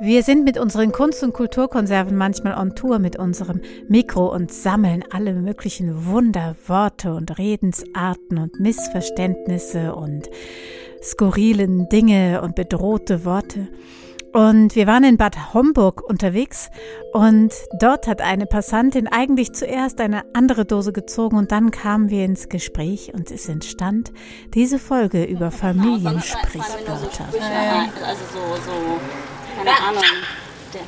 Wir sind mit unseren Kunst- und Kulturkonserven manchmal on Tour mit unserem Mikro und sammeln alle möglichen Wunderworte und Redensarten und Missverständnisse und skurrilen Dinge und bedrohte Worte. Und wir waren in Bad Homburg unterwegs und dort hat eine Passantin eigentlich zuerst eine andere Dose gezogen und dann kamen wir ins Gespräch und es entstand diese Folge über Familiensprichwörter. Also so, so keine Ahnung, der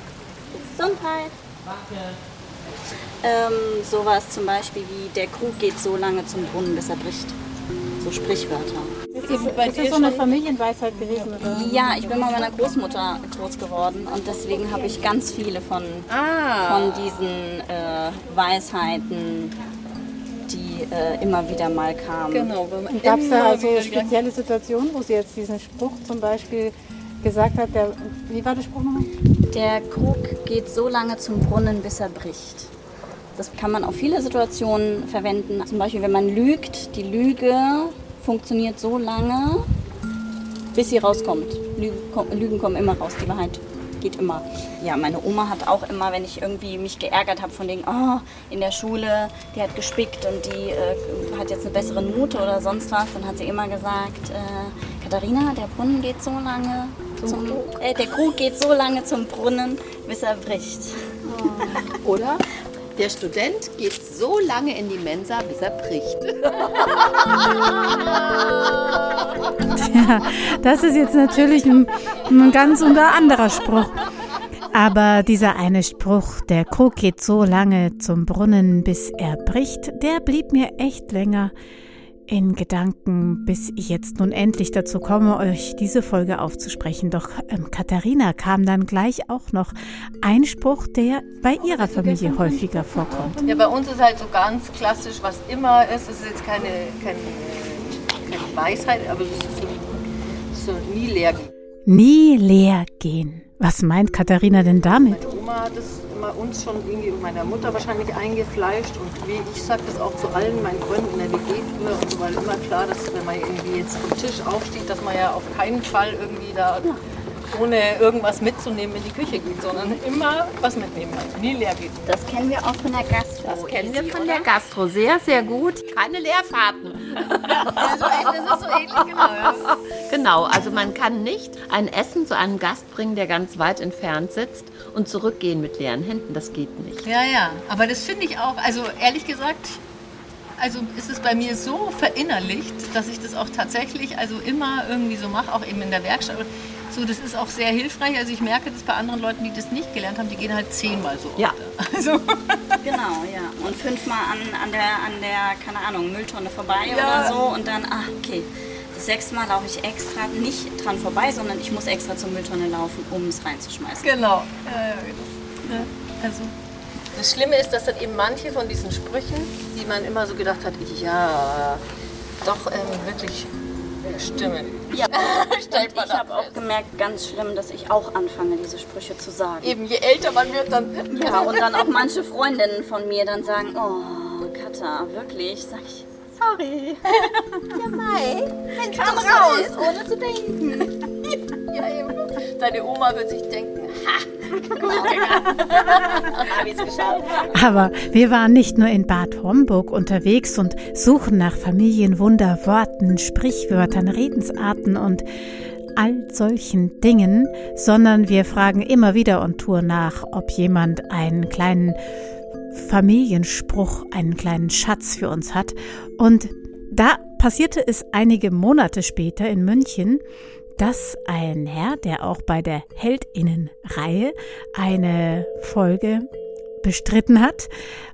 Gesundheit. Ähm, sowas zum Beispiel wie der Krug geht so lange zum Brunnen, bis er bricht. So Sprichwörter. Ist, ist das so eine Familienweisheit gewesen? Oder? Ja, ich bin mal meiner Großmutter groß geworden und deswegen habe ich ganz viele von, ah. von diesen äh, Weisheiten, die äh, immer wieder mal kamen. Genau. Gab es da also spezielle Situationen, wo Sie jetzt diesen Spruch zum Beispiel gesagt hat, der, wie war der Spruch nochmal? Der Krug geht so lange zum Brunnen, bis er bricht. Das kann man auf viele Situationen verwenden. Zum Beispiel, wenn man lügt, die Lüge funktioniert so lange, bis sie rauskommt. Lügen kommen immer raus, die Wahrheit geht immer. Ja, meine Oma hat auch immer, wenn ich irgendwie mich geärgert habe von den, oh, in der Schule, die hat gespickt und die äh, hat jetzt eine bessere Note oder sonst was, dann hat sie immer gesagt, äh, Katharina, der Brunnen geht so lange zum, Krug. Äh, der Krug geht so lange zum Brunnen, bis er bricht. Oh. Oder? Der Student geht so lange in die Mensa, bis er bricht. Ja, das ist jetzt natürlich ein, ein ganz unter anderer Spruch. Aber dieser eine Spruch, der Krug geht so lange zum Brunnen, bis er bricht, der blieb mir echt länger in Gedanken, bis ich jetzt nun endlich dazu komme, euch diese Folge aufzusprechen. Doch ähm, Katharina kam dann gleich auch noch ein Spruch, der bei ihrer Familie häufiger vorkommt. Ja, bei uns ist halt so ganz klassisch, was immer ist. Es ist jetzt keine, keine, keine Weisheit, aber es ist so, so nie leer gehen. Nie leer gehen. Was meint Katharina denn damit? Meine Oma hat das immer uns schon irgendwie und meiner Mutter wahrscheinlich eingefleischt. Und wie ich sage das auch zu allen meinen Freunden in der WG früher und so, weil immer klar, dass wenn man irgendwie jetzt vom Tisch aufsteht, dass man ja auf keinen Fall irgendwie da ohne irgendwas mitzunehmen in die Küche geht, sondern immer was mitnehmen hat, nie leer geht. Das kennen wir auch von der Gastro. Das kennen wir von der Gastro sehr, sehr gut. Keine Leerfahrten. also, das ist so ähnlich, genau. Genau, also man kann nicht ein Essen zu einem Gast bringen, der ganz weit entfernt sitzt und zurückgehen mit leeren Händen. Das geht nicht. Ja, ja, aber das finde ich auch, also ehrlich gesagt, also ist es bei mir so verinnerlicht, dass ich das auch tatsächlich also immer irgendwie so mache, auch eben in der Werkstatt. So, das ist auch sehr hilfreich. Also ich merke das bei anderen Leuten, die das nicht gelernt haben, die gehen halt zehnmal so oft. Ja. Also. Genau, ja. Und fünfmal an, an, der, an der, keine Ahnung, Mülltonne vorbei ja. oder so und dann, ah, okay. Das sechste Mal laufe ich extra nicht dran vorbei, sondern ich muss extra zur Mülltonne laufen, um es reinzuschmeißen. Genau. Ja, ja, genau. Ja, also. Das Schlimme ist, dass dann eben manche von diesen Sprüchen, die man immer so gedacht hat, ja, doch ähm, wirklich stimmen. Ja, man ich habe auch gemerkt, ganz schlimm, dass ich auch anfange, diese Sprüche zu sagen. Eben, je älter man wird, dann... Ja, und dann auch manche Freundinnen von mir dann sagen, oh, Katha, wirklich? Sag ich, sorry. ja, Mai, wenn Kam raus, ohne zu denken. ja, eben. Deine Oma wird sich denken, Aber wir waren nicht nur in Bad Homburg unterwegs und suchen nach Familienwunderworten, Sprichwörtern, Redensarten und all solchen Dingen, sondern wir fragen immer wieder on Tour nach, ob jemand einen kleinen Familienspruch, einen kleinen Schatz für uns hat. Und da passierte es einige Monate später in München, dass ein Herr, der auch bei der Heldinnenreihe eine Folge bestritten hat,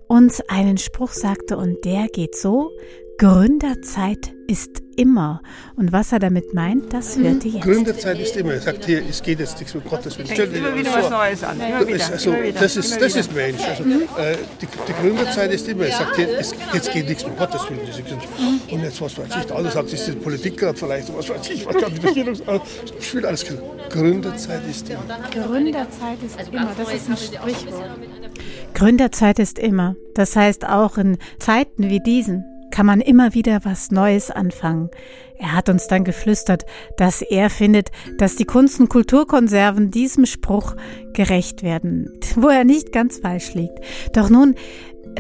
uns einen Spruch sagte und der geht so, Gründerzeit ist immer. Und was er damit meint, das hört ihr jetzt. Gründerzeit ist immer. Er sagt hier, es geht jetzt nichts mit Gottes Willen. Stell immer wieder was Neues an. Immer wieder, also, immer wieder, das, ist, das ist Mensch. Also, äh, die, die, Gründerzeit ist immer. Er sagt hier, es, jetzt geht nichts mit Gottes Willen. Und jetzt, was weiß ich, alles hat sich die Politik gerade vielleicht, was weiß ich, was kann die Regierung, ich will alles Gründerzeit ist immer. Gründerzeit ist immer. Das ist ein Sprichwort. Gründerzeit ist immer. Das heißt auch in Zeiten wie diesen kann man immer wieder was Neues anfangen. Er hat uns dann geflüstert, dass er findet, dass die Kunst- und Kulturkonserven diesem Spruch gerecht werden, wo er nicht ganz falsch liegt. Doch nun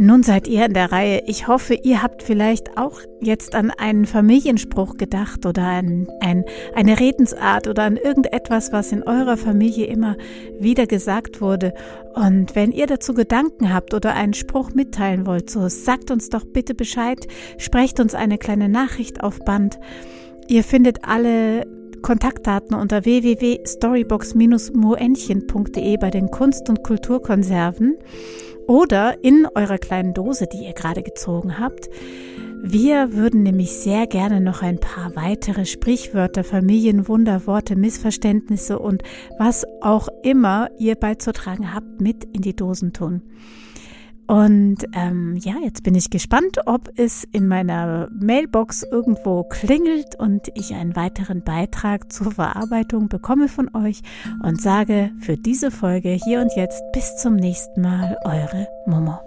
nun seid ihr in der Reihe. Ich hoffe, ihr habt vielleicht auch jetzt an einen Familienspruch gedacht oder an ein, eine Redensart oder an irgendetwas, was in eurer Familie immer wieder gesagt wurde. Und wenn ihr dazu Gedanken habt oder einen Spruch mitteilen wollt, so sagt uns doch bitte Bescheid, sprecht uns eine kleine Nachricht auf Band. Ihr findet alle Kontaktdaten unter www.storybox-moenchen.de bei den Kunst- und Kulturkonserven oder in eurer kleinen Dose, die ihr gerade gezogen habt. Wir würden nämlich sehr gerne noch ein paar weitere Sprichwörter, Familienwunder, Worte, Missverständnisse und was auch immer ihr beizutragen habt, mit in die Dosen tun. Und ähm, ja, jetzt bin ich gespannt, ob es in meiner Mailbox irgendwo klingelt und ich einen weiteren Beitrag zur Verarbeitung bekomme von euch und sage für diese Folge hier und jetzt bis zum nächsten Mal, eure Momo.